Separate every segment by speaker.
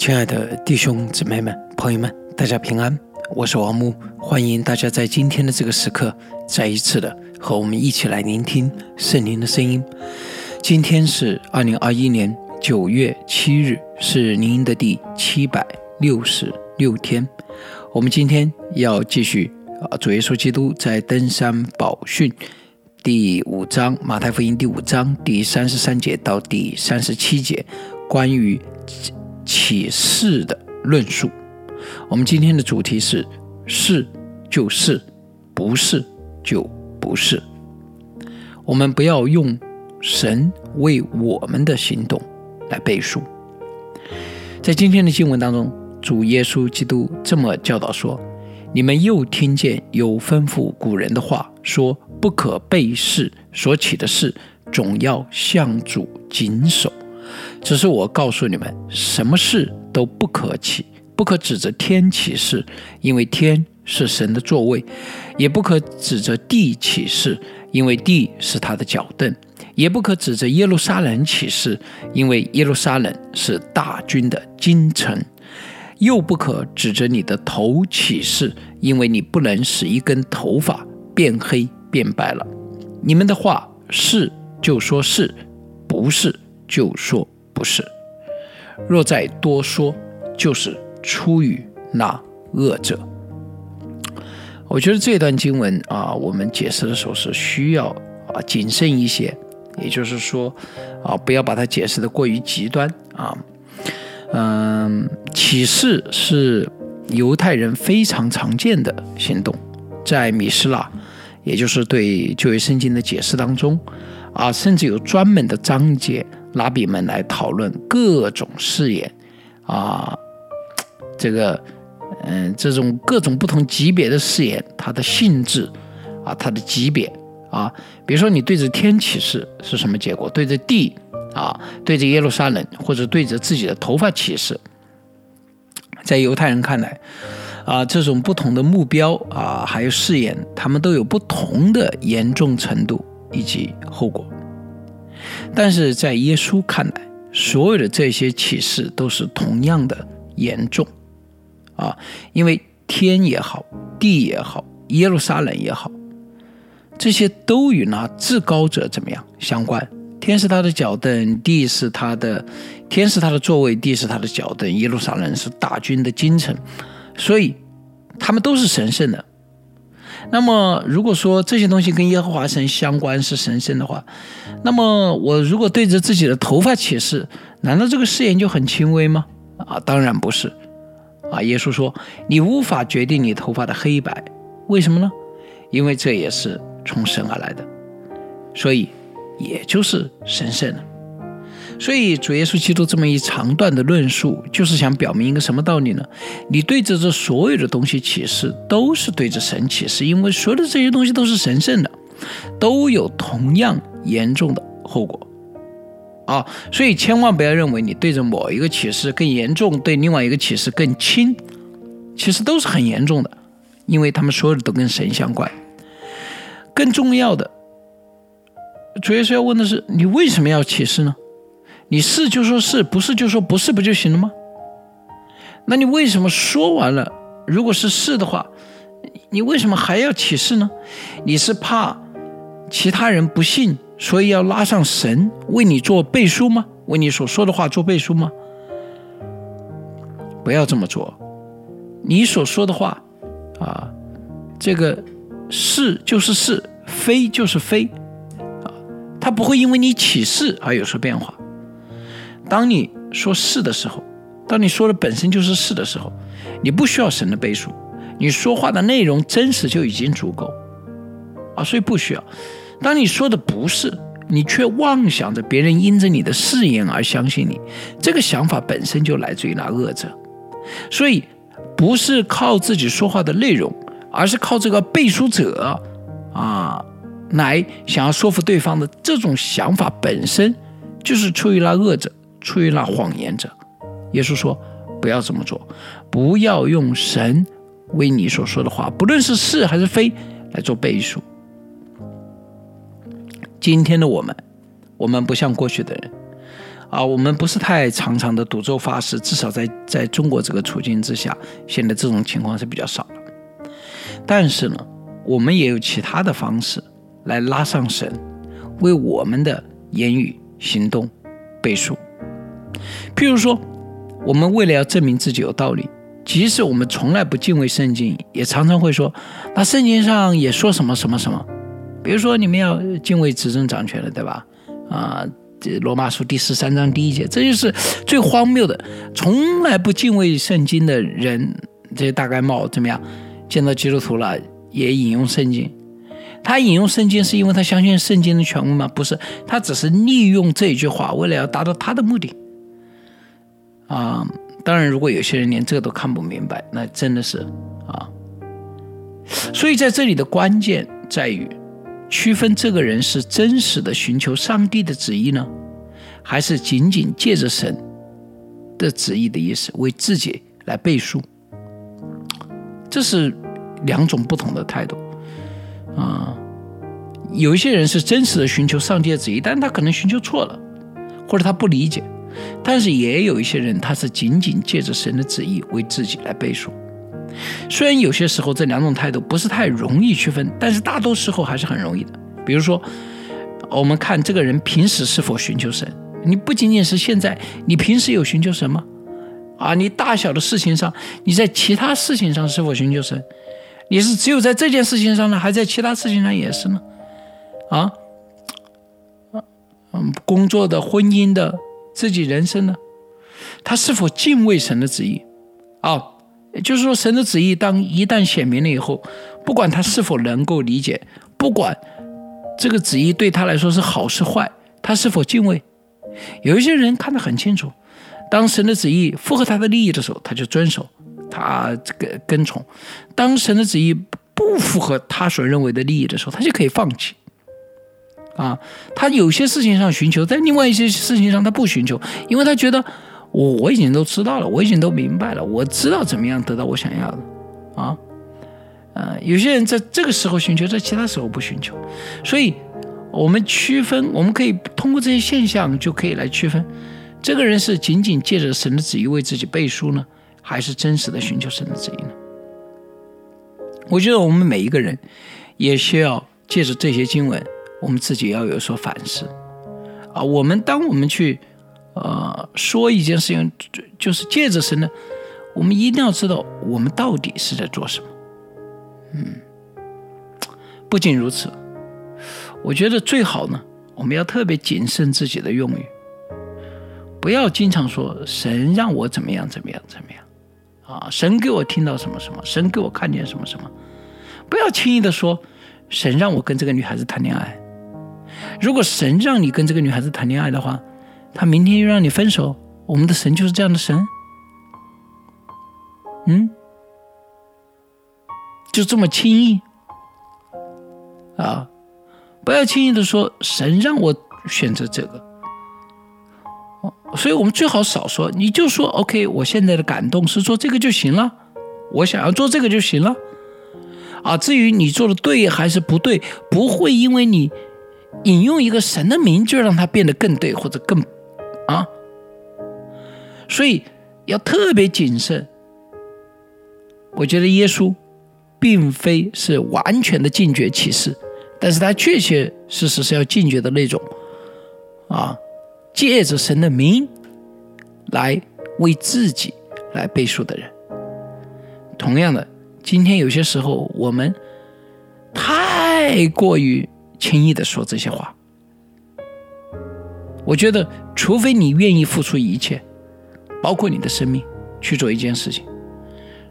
Speaker 1: 亲爱的弟兄姊妹们、朋友们，大家平安！我是王木，欢迎大家在今天的这个时刻再一次的和我们一起来聆听圣灵的声音。今天是二零二一年九月七日，是您的第七百六十六天。我们今天要继续啊，主耶稣基督在登山宝训第五章，马太福音第五章第三十三节到第三十七节，关于。启示的论述，我们今天的主题是是就是，不是就不是。我们不要用神为我们的行动来背书。在今天的经文当中，主耶稣基督这么教导说：“你们又听见有吩咐古人的话，说不可背誓所起的事，总要向主谨守。”只是我告诉你们，什么事都不可起，不可指着天起誓，因为天是神的座位；也不可指着地起誓，因为地是他的脚凳；也不可指着耶路撒冷起誓，因为耶路撒冷是大军的京城；又不可指着你的头起誓，因为你不能使一根头发变黑变白了。你们的话是就说是，不是就说。不是，若再多说，就是出于那恶者。我觉得这段经文啊，我们解释的时候是需要啊谨慎一些，也就是说啊，不要把它解释的过于极端啊。嗯，启示是犹太人非常常见的行动，在米斯拉，也就是对旧约圣经的解释当中啊，甚至有专门的章节。拉比们来讨论各种誓言，啊，这个，嗯，这种各种不同级别的誓言，它的性质，啊，它的级别，啊，比如说你对着天起誓是什么结果？对着地，啊，对着耶路撒冷，或者对着自己的头发起誓，在犹太人看来，啊，这种不同的目标，啊，还有誓言，他们都有不同的严重程度以及后果。但是在耶稣看来，所有的这些启示都是同样的严重，啊，因为天也好，地也好，耶路撒冷也好，这些都与那至高者怎么样相关？天是他的脚凳，地是他的，天是他的座位，地是他的脚凳，耶路撒冷是大军的京城，所以他们都是神圣的。那么，如果说这些东西跟耶和华神相关是神圣的话，那么我如果对着自己的头发起誓，难道这个誓言就很轻微吗？啊，当然不是。啊，耶稣说你无法决定你头发的黑白，为什么呢？因为这也是从神而来的，所以也就是神圣的。所以主耶稣基督这么一长段的论述，就是想表明一个什么道理呢？你对着这所有的东西启示，都是对着神启示，因为所有的这些东西都是神圣的，都有同样严重的后果啊！所以千万不要认为你对着某一个启示更严重，对另外一个启示更轻，其实都是很严重的，因为他们所有的都跟神相关。更重要的，主耶稣要问的是：你为什么要启示呢？你是就说是不是就说不是不就行了吗？那你为什么说完了？如果是是的话，你为什么还要起誓呢？你是怕其他人不信，所以要拉上神为你做背书吗？为你所说的话做背书吗？不要这么做。你所说的话啊，这个是就是是，非就是非啊，它不会因为你起誓而有所变化。当你说是的时候，当你说的本身就是是的时候，你不需要神的背书，你说话的内容真实就已经足够啊，所以不需要。当你说的不是，你却妄想着别人因着你的誓言而相信你，这个想法本身就来自于那恶者。所以不是靠自己说话的内容，而是靠这个背书者啊，来想要说服对方的这种想法本身就是出于那恶者。出于那谎言者，耶稣说：“不要这么做，不要用神为你所说的话，不论是是还是非，来做背书。”今天的我们，我们不像过去的人啊，我们不是太常常的赌咒发誓，至少在在中国这个处境之下，现在这种情况是比较少了。但是呢，我们也有其他的方式来拉上神，为我们的言语行动背书。譬如说，我们为了要证明自己有道理，即使我们从来不敬畏圣经，也常常会说：“那圣经上也说什么什么什么。”比如说，你们要敬畏执政掌权的，对吧？啊，这罗马书第十三章第一节，这就是最荒谬的。从来不敬畏圣经的人，这些大盖帽怎么样？见到基督徒了，也引用圣经。他引用圣经是因为他相信圣经的权威吗？不是，他只是利用这句话，为了要达到他的目的。啊，当然，如果有些人连这个都看不明白，那真的是啊。所以在这里的关键在于。区分这个人是真实的寻求上帝的旨意呢，还是仅仅借着神的旨意的意思为自己来背书？这是两种不同的态度啊。有一些人是真实的寻求上帝的旨意，但他可能寻求错了，或者他不理解；但是也有一些人，他是仅仅借着神的旨意为自己来背书。虽然有些时候这两种态度不是太容易区分，但是大多时候还是很容易的。比如说，我们看这个人平时是否寻求神，你不仅仅是现在，你平时有寻求神吗？啊，你大小的事情上，你在其他事情上是否寻求神？你是只有在这件事情上呢，还在其他事情上也是呢？啊，嗯，工作的、婚姻的、自己人生呢？他是否敬畏神的旨意？啊？就是说，神的旨意当一旦显明了以后，不管他是否能够理解，不管这个旨意对他来说是好是坏，他是否敬畏，有一些人看得很清楚，当神的旨意符合他的利益的时候，他就遵守，他这个跟从；当神的旨意不符合他所认为的利益的时候，他就可以放弃。啊，他有些事情上寻求，在另外一些事情上他不寻求，因为他觉得。我我已经都知道了，我已经都明白了，我知道怎么样得到我想要的，啊，呃，有些人在这个时候寻求，在其他时候不寻求，所以我们区分，我们可以通过这些现象就可以来区分，这个人是仅仅借着神的旨意为自己背书呢，还是真实的寻求神的旨意呢？我觉得我们每一个人也需要借着这些经文，我们自己要有所反思，啊，我们当我们去。呃，说一件事情，就就是借着神呢，我们一定要知道我们到底是在做什么。嗯，不仅如此，我觉得最好呢，我们要特别谨慎自己的用语，不要经常说神让我怎么样怎么样怎么样，啊，神给我听到什么什么，神给我看见什么什么，不要轻易的说神让我跟这个女孩子谈恋爱。如果神让你跟这个女孩子谈恋爱的话，他明天又让你分手，我们的神就是这样的神，嗯，就这么轻易？啊！不要轻易的说神让我选择这个，所以我们最好少说，你就说 OK，我现在的感动是做这个就行了，我想要做这个就行了，啊，至于你做的对还是不对，不会因为你引用一个神的名就让它变得更对或者更。啊，所以要特别谨慎。我觉得耶稣并非是完全的禁绝启示，但是他确确实实是要禁绝的那种。啊，借着神的名来为自己来背书的人。同样的，今天有些时候我们太过于轻易的说这些话。我觉得，除非你愿意付出一切，包括你的生命，去做一件事情，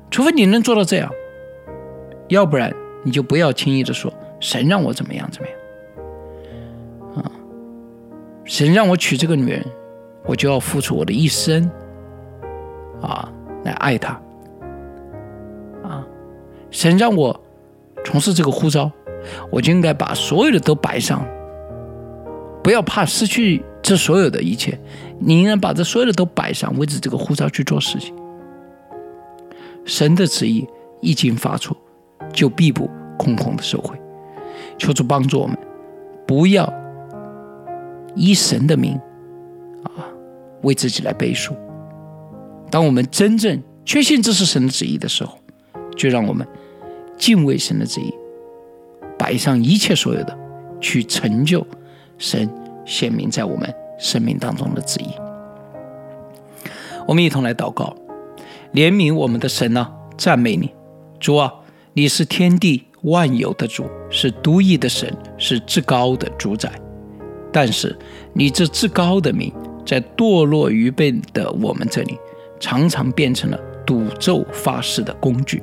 Speaker 1: 除非你能做到这样，要不然你就不要轻易的说神让我怎么样怎么样，啊，神让我娶这个女人，我就要付出我的一生，啊，来爱她，啊，神让我从事这个呼召，我就应该把所有的都摆上，不要怕失去。这所有的一切，你应该把这所有的都摆上，为着这个护照去做事情。神的旨意一经发出，就必不空空的收回。求主帮助我们，不要以神的名啊为自己来背书。当我们真正确信这是神的旨意的时候，就让我们敬畏神的旨意，摆上一切所有的，去成就神显明在我们生命当中的旨意。我们一同来祷告，怜悯我们的神啊，赞美你，主啊，你是天地万有的主，是独一的神，是至高的主宰。但是你这至高的名，在堕落愚笨的我们这里，常常变成了赌咒发誓的工具，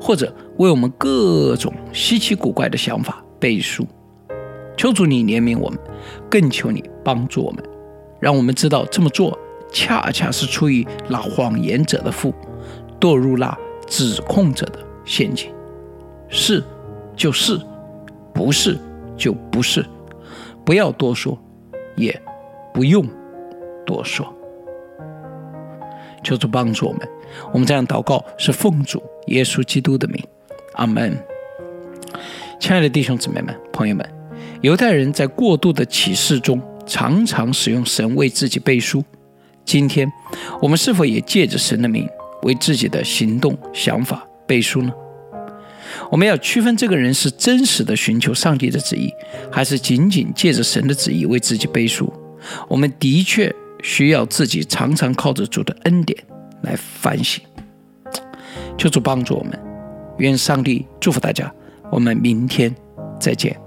Speaker 1: 或者为我们各种稀奇古怪的想法背书。求主你怜悯我们，更求你帮助我们，让我们知道这么做恰恰是出于那谎言者的腹，堕入那指控者的陷阱。是就是，不是就不是。不要多说，也不用多说。求主帮助我们，我们这样祷告是奉主耶稣基督的名，阿门。亲爱的弟兄姊妹们、朋友们，犹太人在过度的启示中常常使用神为自己背书。今天，我们是否也借着神的名为自己的行动、想法背书呢？我们要区分这个人是真实的寻求上帝的旨意，还是仅仅借着神的旨意为自己背书。我们的确需要自己常常靠着主的恩典来反省。求主帮助我们，愿上帝祝福大家。我们明天再见。